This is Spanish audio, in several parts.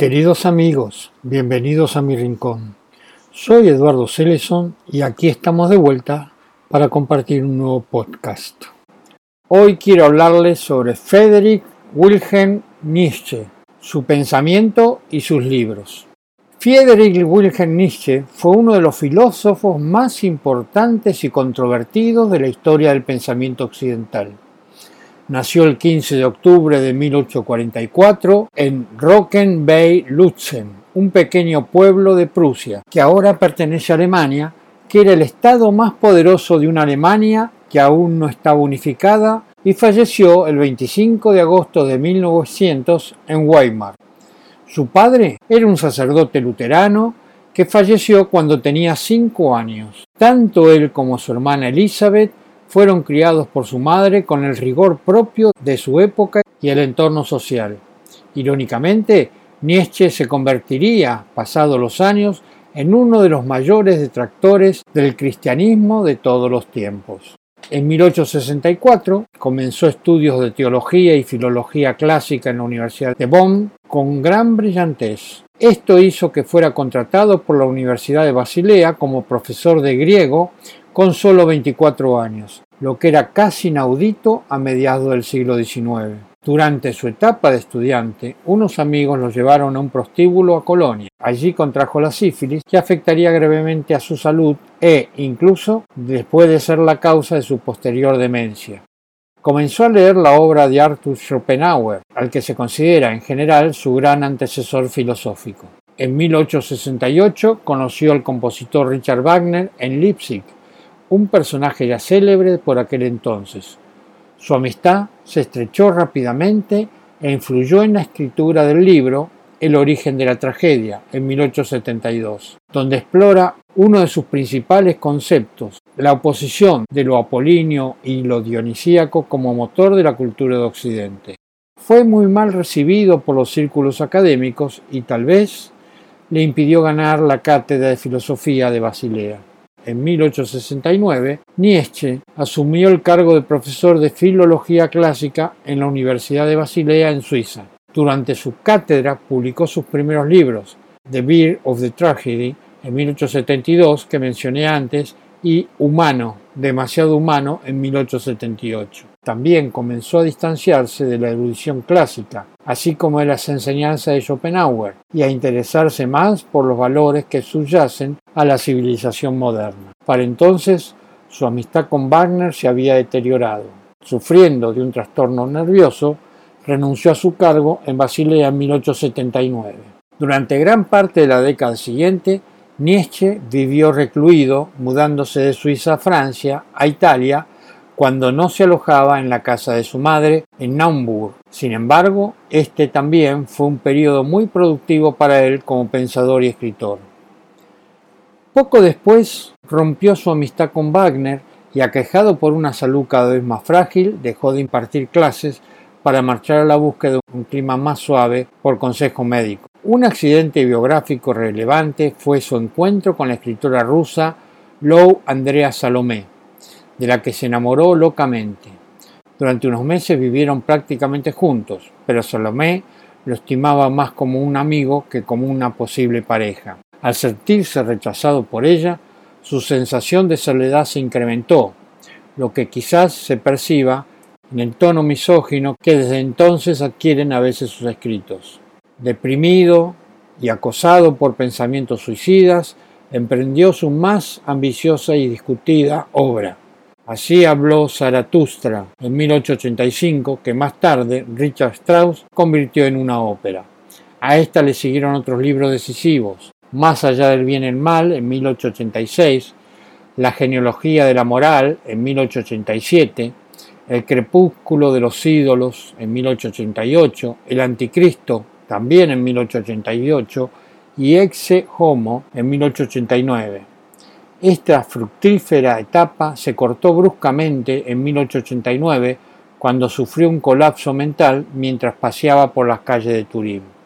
Queridos amigos, bienvenidos a mi rincón. Soy Eduardo Celeson y aquí estamos de vuelta para compartir un nuevo podcast. Hoy quiero hablarles sobre Friedrich Wilhelm Nietzsche, su pensamiento y sus libros. Friedrich Wilhelm Nietzsche fue uno de los filósofos más importantes y controvertidos de la historia del pensamiento occidental. Nació el 15 de octubre de 1844 en Rocken bei Lutzen, un pequeño pueblo de Prusia, que ahora pertenece a Alemania, que era el estado más poderoso de una Alemania que aún no estaba unificada, y falleció el 25 de agosto de 1900 en Weimar. Su padre era un sacerdote luterano que falleció cuando tenía cinco años. Tanto él como su hermana Elizabeth fueron criados por su madre con el rigor propio de su época y el entorno social. Irónicamente, Nietzsche se convertiría, pasados los años, en uno de los mayores detractores del cristianismo de todos los tiempos. En 1864 comenzó estudios de teología y filología clásica en la Universidad de Bonn con gran brillantez. Esto hizo que fuera contratado por la Universidad de Basilea como profesor de griego con solo 24 años, lo que era casi inaudito a mediados del siglo XIX. Durante su etapa de estudiante, unos amigos lo llevaron a un prostíbulo a Colonia. Allí contrajo la sífilis, que afectaría gravemente a su salud e, incluso, después de ser la causa de su posterior demencia. Comenzó a leer la obra de Arthur Schopenhauer, al que se considera en general su gran antecesor filosófico. En 1868 conoció al compositor Richard Wagner en Leipzig un personaje ya célebre por aquel entonces. Su amistad se estrechó rápidamente e influyó en la escritura del libro El origen de la tragedia, en 1872, donde explora uno de sus principales conceptos, la oposición de lo apolíneo y lo dionisíaco como motor de la cultura de Occidente. Fue muy mal recibido por los círculos académicos y tal vez le impidió ganar la cátedra de filosofía de Basilea en 1869, Nietzsche asumió el cargo de profesor de filología clásica en la Universidad de Basilea en Suiza. Durante su cátedra publicó sus primeros libros, The Beer of the Tragedy, en 1872, que mencioné antes, y Humano, demasiado humano, en 1878. También comenzó a distanciarse de la erudición clásica, así como de las enseñanzas de Schopenhauer, y a interesarse más por los valores que subyacen a la civilización moderna. Para entonces, su amistad con Wagner se había deteriorado. Sufriendo de un trastorno nervioso, renunció a su cargo en Basilea en 1879. Durante gran parte de la década siguiente, Nietzsche vivió recluido, mudándose de Suiza a Francia, a Italia, cuando no se alojaba en la casa de su madre en Naumburg. Sin embargo, este también fue un periodo muy productivo para él como pensador y escritor. Poco después rompió su amistad con Wagner y aquejado por una salud cada vez más frágil, dejó de impartir clases para marchar a la búsqueda de un clima más suave por consejo médico. Un accidente biográfico relevante fue su encuentro con la escritora rusa Lou Andrea Salomé, de la que se enamoró locamente. Durante unos meses vivieron prácticamente juntos, pero Salomé lo estimaba más como un amigo que como una posible pareja. Al sentirse rechazado por ella, su sensación de soledad se incrementó, lo que quizás se perciba en el tono misógino que desde entonces adquieren a veces sus escritos. Deprimido y acosado por pensamientos suicidas, emprendió su más ambiciosa y discutida obra. Así habló Zaratustra en 1885, que más tarde Richard Strauss convirtió en una ópera. A esta le siguieron otros libros decisivos, Más allá del bien y el mal en 1886, La genealogía de la moral en 1887, El crepúsculo de los ídolos en 1888, El anticristo también en 1888 y Exe Homo en 1889. Esta fructífera etapa se cortó bruscamente en 1889 cuando sufrió un colapso mental mientras paseaba por las calles de Turín.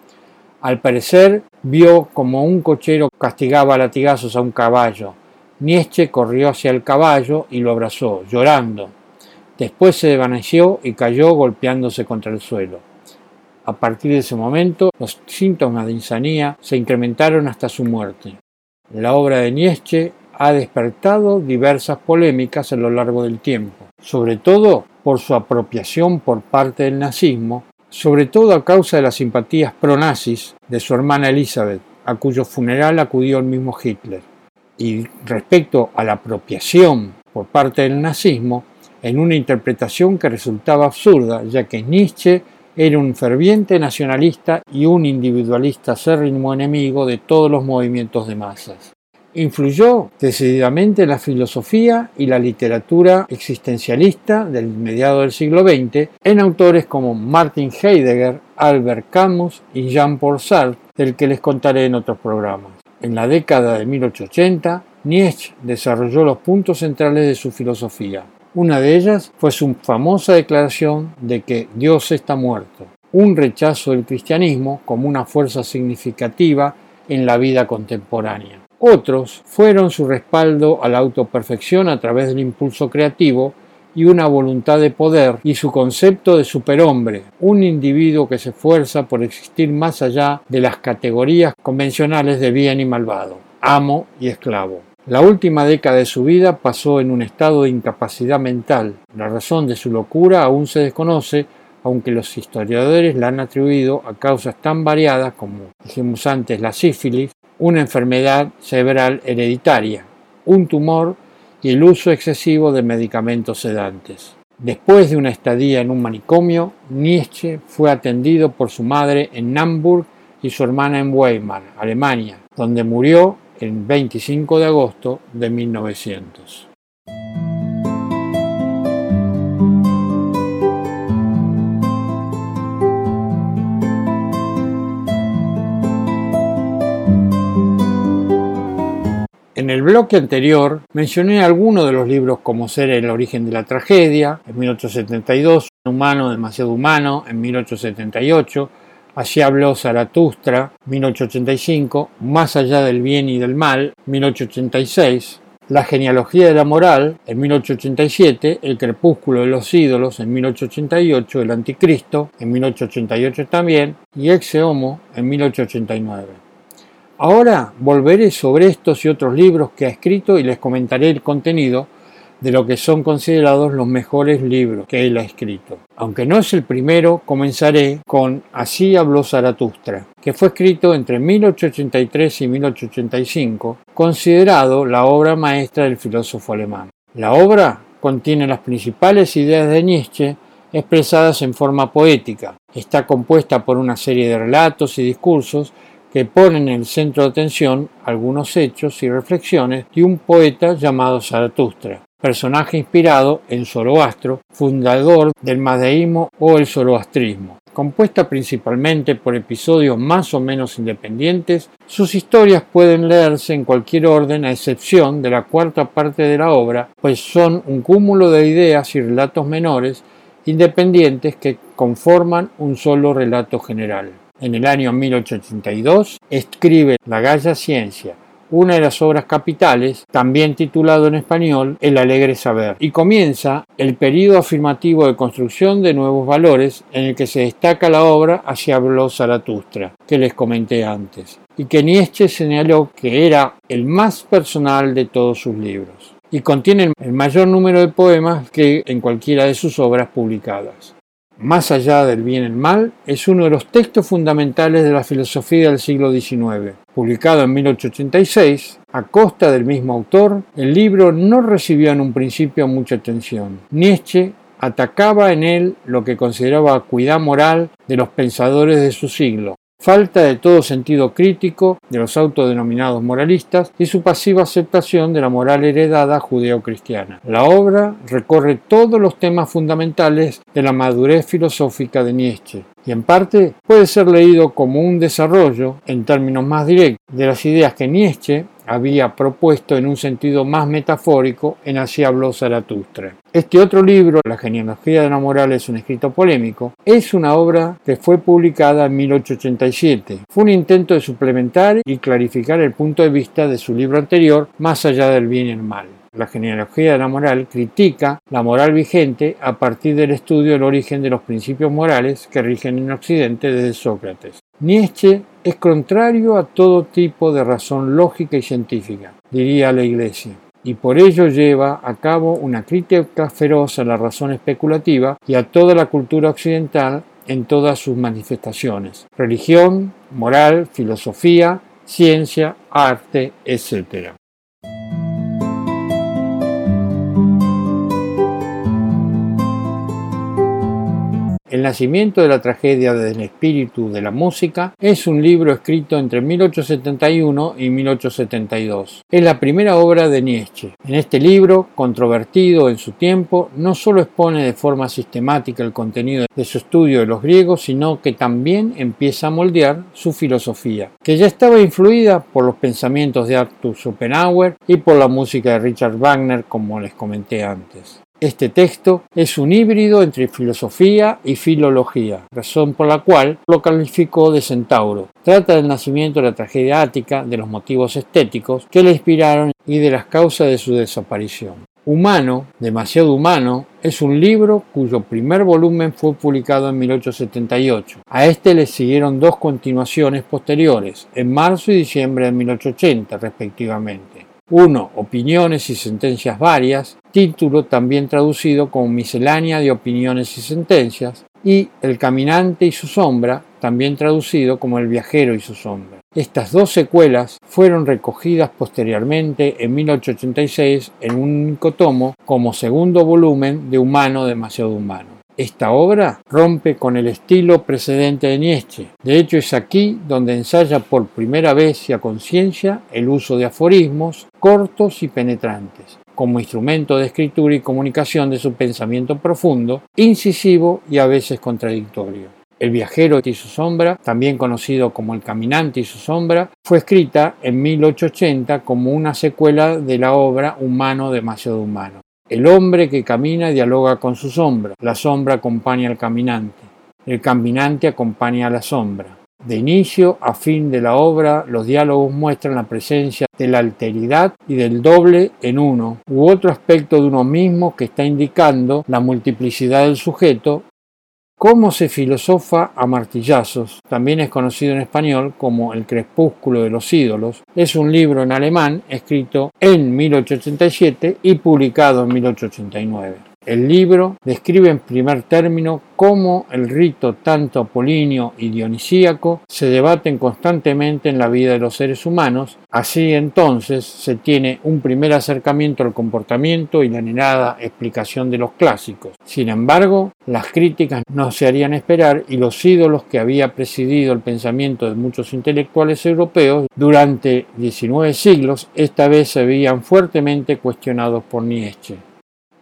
Al parecer, vio como un cochero castigaba a latigazos a un caballo. Nietzsche corrió hacia el caballo y lo abrazó, llorando. Después se desvaneció y cayó golpeándose contra el suelo. A partir de ese momento, los síntomas de insanía se incrementaron hasta su muerte. La obra de Nietzsche ha despertado diversas polémicas a lo largo del tiempo, sobre todo por su apropiación por parte del nazismo, sobre todo a causa de las simpatías pro-nazis de su hermana Elizabeth, a cuyo funeral acudió el mismo Hitler. Y respecto a la apropiación por parte del nazismo, en una interpretación que resultaba absurda, ya que Nietzsche era un ferviente nacionalista y un individualista acérrimo enemigo de todos los movimientos de masas. Influyó decididamente en la filosofía y la literatura existencialista del mediado del siglo XX en autores como Martin Heidegger, Albert Camus y Jean-Paul Sartre, del que les contaré en otros programas. En la década de 1880, Nietzsche desarrolló los puntos centrales de su filosofía. Una de ellas fue su famosa declaración de que Dios está muerto, un rechazo del cristianismo como una fuerza significativa en la vida contemporánea. Otros fueron su respaldo a la autoperfección a través del impulso creativo y una voluntad de poder y su concepto de superhombre, un individuo que se esfuerza por existir más allá de las categorías convencionales de bien y malvado, amo y esclavo. La última década de su vida pasó en un estado de incapacidad mental. La razón de su locura aún se desconoce, aunque los historiadores la han atribuido a causas tan variadas como dijimos antes la sífilis, una enfermedad cerebral hereditaria, un tumor y el uso excesivo de medicamentos sedantes. Después de una estadía en un manicomio, Nietzsche fue atendido por su madre en Hamburg y su hermana en Weimar, Alemania, donde murió el 25 de agosto de 1900. En el bloque anterior mencioné algunos de los libros como Ser el origen de la tragedia, en 1872, Humano demasiado humano, en 1878, Así habló Zaratustra, 1885, Más allá del bien y del mal, 1886, La genealogía de la moral, en 1887, El crepúsculo de los ídolos, en 1888, El anticristo, en 1888 también, y Exe Homo, en 1889. Ahora volveré sobre estos y otros libros que ha escrito y les comentaré el contenido de lo que son considerados los mejores libros que él ha escrito. Aunque no es el primero, comenzaré con Así habló Zaratustra, que fue escrito entre 1883 y 1885, considerado la obra maestra del filósofo alemán. La obra contiene las principales ideas de Nietzsche expresadas en forma poética. Está compuesta por una serie de relatos y discursos que ponen en el centro de atención algunos hechos y reflexiones de un poeta llamado Zaratustra, personaje inspirado en Zoroastro, fundador del madeísmo o el zoroastrismo. Compuesta principalmente por episodios más o menos independientes, sus historias pueden leerse en cualquier orden a excepción de la cuarta parte de la obra, pues son un cúmulo de ideas y relatos menores independientes que conforman un solo relato general en el año 1882, escribe La Galla Ciencia, una de las obras capitales, también titulado en español El alegre saber, y comienza el periodo afirmativo de construcción de nuevos valores en el que se destaca la obra Así habló Zaratustra, que les comenté antes, y que Nietzsche señaló que era el más personal de todos sus libros, y contiene el mayor número de poemas que en cualquiera de sus obras publicadas. Más allá del bien y el mal, es uno de los textos fundamentales de la filosofía del siglo XIX. Publicado en 1886, a costa del mismo autor, el libro no recibió en un principio mucha atención. Nietzsche atacaba en él lo que consideraba acuidad moral de los pensadores de su siglo, falta de todo sentido crítico de los autodenominados moralistas y su pasiva aceptación de la moral heredada judeo-cristiana. La obra recorre todos los temas fundamentales de la madurez filosófica de Nietzsche y en parte puede ser leído como un desarrollo, en términos más directos, de las ideas que Nietzsche había propuesto en un sentido más metafórico en Así habló Zaratustra. Este otro libro, La genealogía de la moral es un escrito polémico, es una obra que fue publicada en 1887. Fue un intento de suplementar y clarificar el punto de vista de su libro anterior, Más allá del bien y el mal. La genealogía de la moral critica la moral vigente a partir del estudio del origen de los principios morales que rigen en Occidente desde Sócrates. Nietzsche es contrario a todo tipo de razón lógica y científica, diría la Iglesia, y por ello lleva a cabo una crítica feroz a la razón especulativa y a toda la cultura occidental en todas sus manifestaciones, religión, moral, filosofía, ciencia, arte, etc. El nacimiento de la tragedia del espíritu de la música es un libro escrito entre 1871 y 1872. Es la primera obra de Nietzsche. En este libro, controvertido en su tiempo, no solo expone de forma sistemática el contenido de su estudio de los griegos, sino que también empieza a moldear su filosofía, que ya estaba influida por los pensamientos de Arthur Schopenhauer y por la música de Richard Wagner, como les comenté antes. Este texto es un híbrido entre filosofía y filología, razón por la cual lo calificó de centauro. Trata del nacimiento de la tragedia ática, de los motivos estéticos que le inspiraron y de las causas de su desaparición. Humano, demasiado humano, es un libro cuyo primer volumen fue publicado en 1878. A este le siguieron dos continuaciones posteriores, en marzo y diciembre de 1880 respectivamente. Uno, Opiniones y sentencias varias, título también traducido como Miscelánea de opiniones y sentencias, y El caminante y su sombra, también traducido como El viajero y su sombra. Estas dos secuelas fueron recogidas posteriormente en 1886 en un único tomo como segundo volumen de Humano demasiado humano. Esta obra rompe con el estilo precedente de Nietzsche. De hecho, es aquí donde ensaya por primera vez y a conciencia el uso de aforismos cortos y penetrantes, como instrumento de escritura y comunicación de su pensamiento profundo, incisivo y a veces contradictorio. El viajero y su sombra, también conocido como El caminante y su sombra, fue escrita en 1880 como una secuela de la obra Humano demasiado humano. El hombre que camina dialoga con su sombra, la sombra acompaña al caminante, el caminante acompaña a la sombra. De inicio a fin de la obra, los diálogos muestran la presencia de la alteridad y del doble en uno, u otro aspecto de uno mismo que está indicando la multiplicidad del sujeto Cómo se filosofa a martillazos, también es conocido en español como El crepúsculo de los ídolos, es un libro en alemán escrito en 1887 y publicado en 1889. El libro describe en primer término cómo el rito tanto apolíneo y dionisíaco se debaten constantemente en la vida de los seres humanos. Así entonces se tiene un primer acercamiento al comportamiento y la anhelada explicación de los clásicos. Sin embargo, las críticas no se harían esperar y los ídolos que había presidido el pensamiento de muchos intelectuales europeos durante 19 siglos esta vez se veían fuertemente cuestionados por Nietzsche.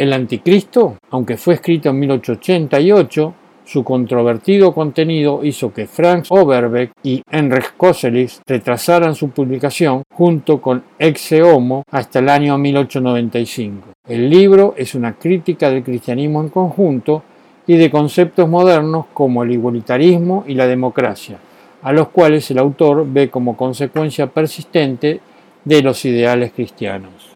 El Anticristo, aunque fue escrito en 1888, su controvertido contenido hizo que Franz Overbeck y Heinrich Koselleck retrasaran su publicación junto con Exe Homo hasta el año 1895. El libro es una crítica del cristianismo en conjunto y de conceptos modernos como el igualitarismo y la democracia, a los cuales el autor ve como consecuencia persistente de los ideales cristianos.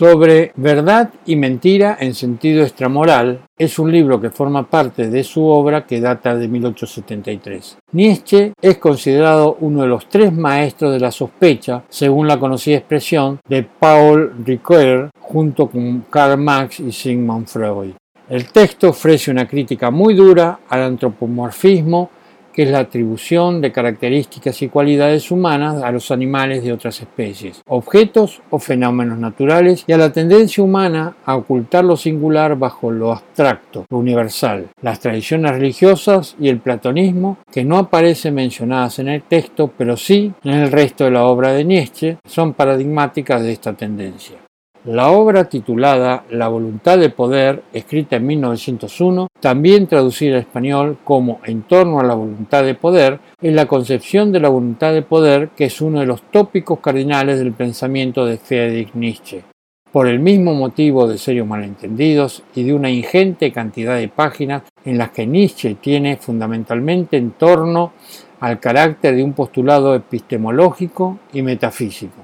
Sobre verdad y mentira en sentido extramoral, es un libro que forma parte de su obra que data de 1873. Nietzsche es considerado uno de los tres maestros de la sospecha, según la conocida expresión de Paul Ricoeur, junto con Karl Marx y Sigmund Freud. El texto ofrece una crítica muy dura al antropomorfismo es la atribución de características y cualidades humanas a los animales de otras especies, objetos o fenómenos naturales y a la tendencia humana a ocultar lo singular bajo lo abstracto, lo universal, las tradiciones religiosas y el platonismo que no aparecen mencionadas en el texto, pero sí en el resto de la obra de Nietzsche, son paradigmáticas de esta tendencia. La obra titulada La voluntad de poder, escrita en 1901, también traducida al español como En torno a la voluntad de poder, es la concepción de la voluntad de poder que es uno de los tópicos cardinales del pensamiento de Friedrich Nietzsche. por el mismo motivo de serios malentendidos y de una ingente cantidad de páginas en las que Nietzsche tiene fundamentalmente en torno al carácter de un postulado epistemológico y metafísico.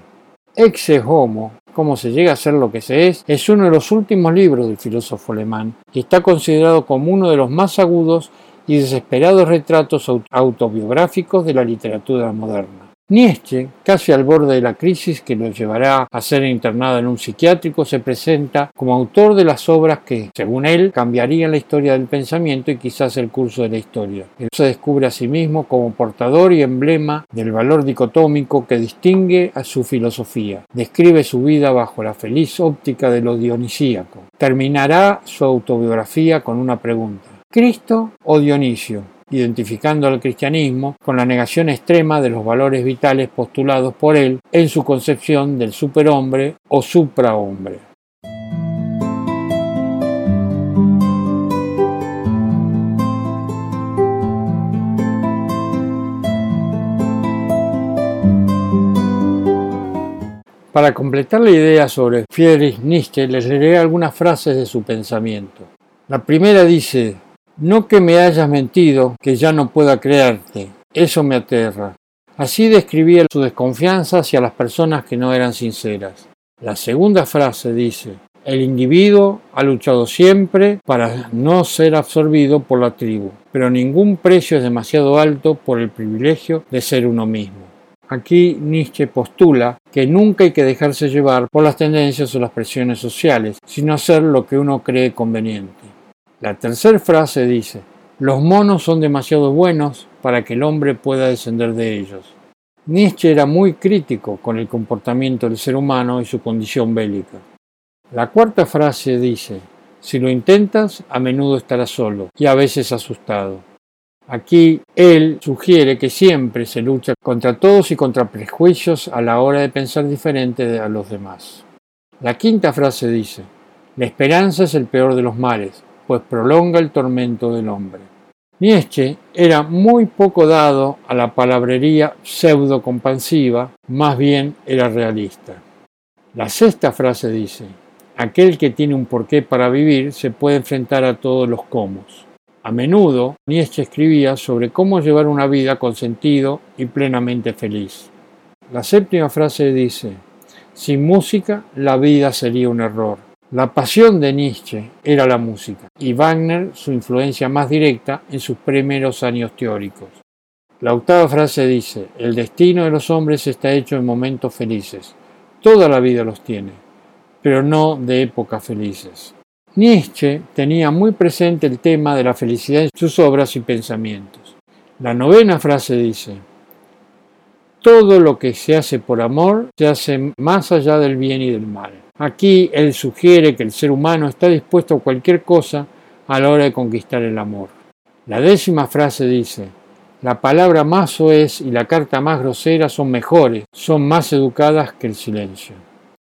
Exe Homo, cómo se llega a ser lo que se es, es uno de los últimos libros del filósofo alemán y está considerado como uno de los más agudos y desesperados retratos autobiográficos de la literatura moderna. Nietzsche, casi al borde de la crisis que lo llevará a ser internado en un psiquiátrico, se presenta como autor de las obras que, según él, cambiarían la historia del pensamiento y quizás el curso de la historia. Él se descubre a sí mismo como portador y emblema del valor dicotómico que distingue a su filosofía. Describe su vida bajo la feliz óptica de lo dionisíaco. Terminará su autobiografía con una pregunta. ¿Cristo o Dionisio? Identificando al cristianismo con la negación extrema de los valores vitales postulados por él en su concepción del superhombre o suprahombre. Para completar la idea sobre Friedrich Nietzsche, les leeré algunas frases de su pensamiento. La primera dice, no que me hayas mentido, que ya no pueda creerte. Eso me aterra. Así describía su desconfianza hacia las personas que no eran sinceras. La segunda frase dice, el individuo ha luchado siempre para no ser absorbido por la tribu, pero ningún precio es demasiado alto por el privilegio de ser uno mismo. Aquí Nietzsche postula que nunca hay que dejarse llevar por las tendencias o las presiones sociales, sino hacer lo que uno cree conveniente. La tercera frase dice, los monos son demasiado buenos para que el hombre pueda descender de ellos. Nietzsche era muy crítico con el comportamiento del ser humano y su condición bélica. La cuarta frase dice, si lo intentas, a menudo estarás solo y a veces asustado. Aquí él sugiere que siempre se lucha contra todos y contra prejuicios a la hora de pensar diferente a los demás. La quinta frase dice, la esperanza es el peor de los males, pues prolonga el tormento del hombre. Nietzsche era muy poco dado a la palabrería pseudo-compansiva, más bien era realista. La sexta frase dice, aquel que tiene un porqué para vivir se puede enfrentar a todos los cómo. A menudo, Nietzsche escribía sobre cómo llevar una vida con sentido y plenamente feliz. La séptima frase dice, sin música la vida sería un error. La pasión de Nietzsche era la música y Wagner su influencia más directa en sus primeros años teóricos. La octava frase dice, el destino de los hombres está hecho en momentos felices. Toda la vida los tiene, pero no de épocas felices. Nietzsche tenía muy presente el tema de la felicidad en sus obras y pensamientos. La novena frase dice, todo lo que se hace por amor se hace más allá del bien y del mal. Aquí él sugiere que el ser humano está dispuesto a cualquier cosa a la hora de conquistar el amor. La décima frase dice, la palabra más soez y la carta más grosera son mejores, son más educadas que el silencio.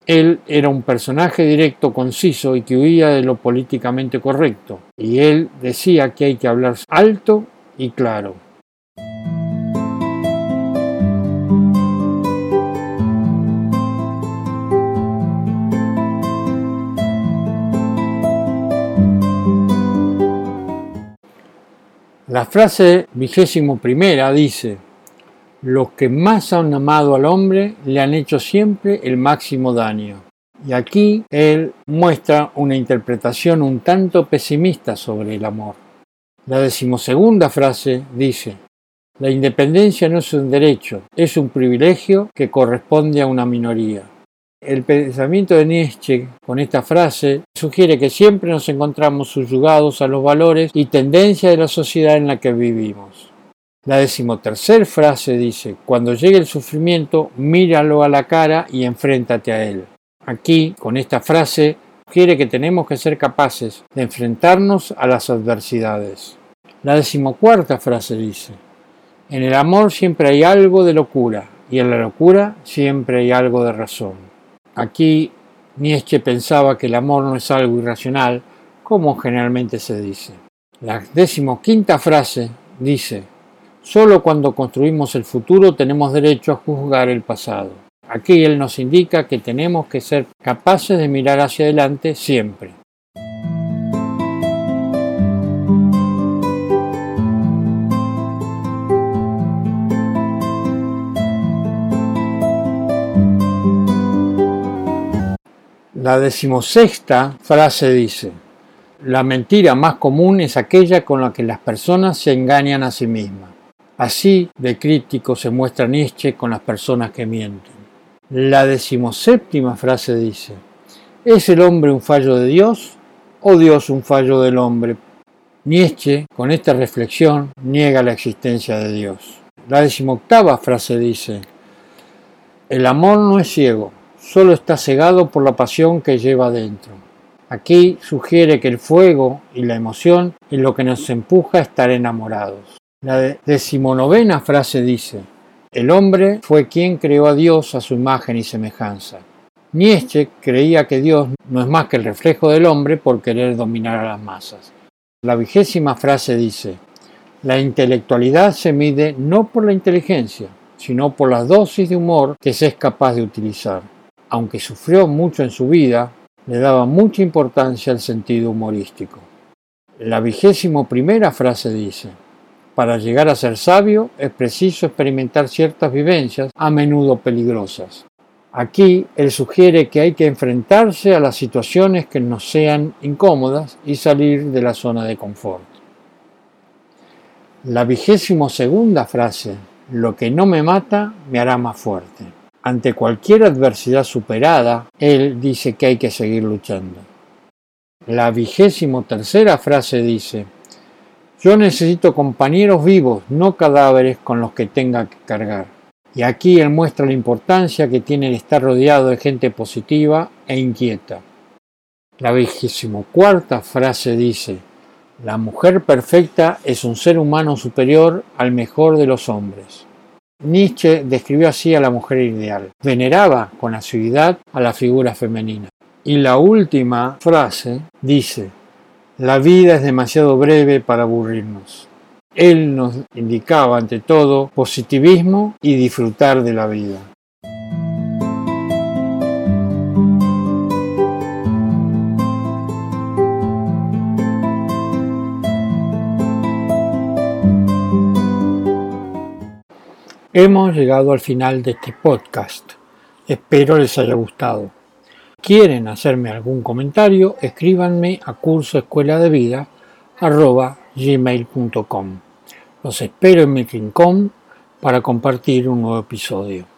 Él era un personaje directo, conciso y que huía de lo políticamente correcto, y él decía que hay que hablar alto y claro. La frase vigésimo primera dice, los que más han amado al hombre le han hecho siempre el máximo daño. Y aquí él muestra una interpretación un tanto pesimista sobre el amor. La decimosegunda frase dice, la independencia no es un derecho, es un privilegio que corresponde a una minoría. El pensamiento de Nietzsche con esta frase sugiere que siempre nos encontramos subyugados a los valores y tendencias de la sociedad en la que vivimos. La decimotercer frase dice, cuando llegue el sufrimiento, míralo a la cara y enfréntate a él. Aquí, con esta frase, sugiere que tenemos que ser capaces de enfrentarnos a las adversidades. La decimocuarta frase dice, en el amor siempre hay algo de locura y en la locura siempre hay algo de razón. Aquí Nietzsche pensaba que el amor no es algo irracional, como generalmente se dice. La decimoquinta frase dice, solo cuando construimos el futuro tenemos derecho a juzgar el pasado. Aquí él nos indica que tenemos que ser capaces de mirar hacia adelante siempre. La decimosexta frase dice, la mentira más común es aquella con la que las personas se engañan a sí mismas. Así de crítico se muestra Nietzsche con las personas que mienten. La decimoséptima frase dice, ¿es el hombre un fallo de Dios o Dios un fallo del hombre? Nietzsche, con esta reflexión, niega la existencia de Dios. La decimoctava frase dice, el amor no es ciego, solo está cegado por la pasión que lleva dentro. Aquí sugiere que el fuego y la emoción es lo que nos empuja a estar enamorados. La decimonovena frase dice, el hombre fue quien creó a Dios a su imagen y semejanza. Nietzsche creía que Dios no es más que el reflejo del hombre por querer dominar a las masas. La vigésima frase dice, la intelectualidad se mide no por la inteligencia, sino por las dosis de humor que se es capaz de utilizar. Aunque sufrió mucho en su vida, le daba mucha importancia al sentido humorístico. La vigésimo primera frase dice, para llegar a ser sabio es preciso experimentar ciertas vivencias, a menudo peligrosas. Aquí él sugiere que hay que enfrentarse a las situaciones que nos sean incómodas y salir de la zona de confort. La vigésimo segunda frase, lo que no me mata me hará más fuerte. Ante cualquier adversidad superada, él dice que hay que seguir luchando. La vigésimo tercera frase dice, yo necesito compañeros vivos, no cadáveres con los que tenga que cargar. Y aquí él muestra la importancia que tiene el estar rodeado de gente positiva e inquieta. La vigésimo cuarta frase dice, la mujer perfecta es un ser humano superior al mejor de los hombres. Nietzsche describió así a la mujer ideal. Veneraba con asiduidad a la figura femenina. Y la última frase dice, la vida es demasiado breve para aburrirnos. Él nos indicaba ante todo positivismo y disfrutar de la vida. Hemos llegado al final de este podcast. Espero les haya gustado quieren hacerme algún comentario, escríbanme a cursoescueladevida.gmail.com. Los espero en mi rincón para compartir un nuevo episodio.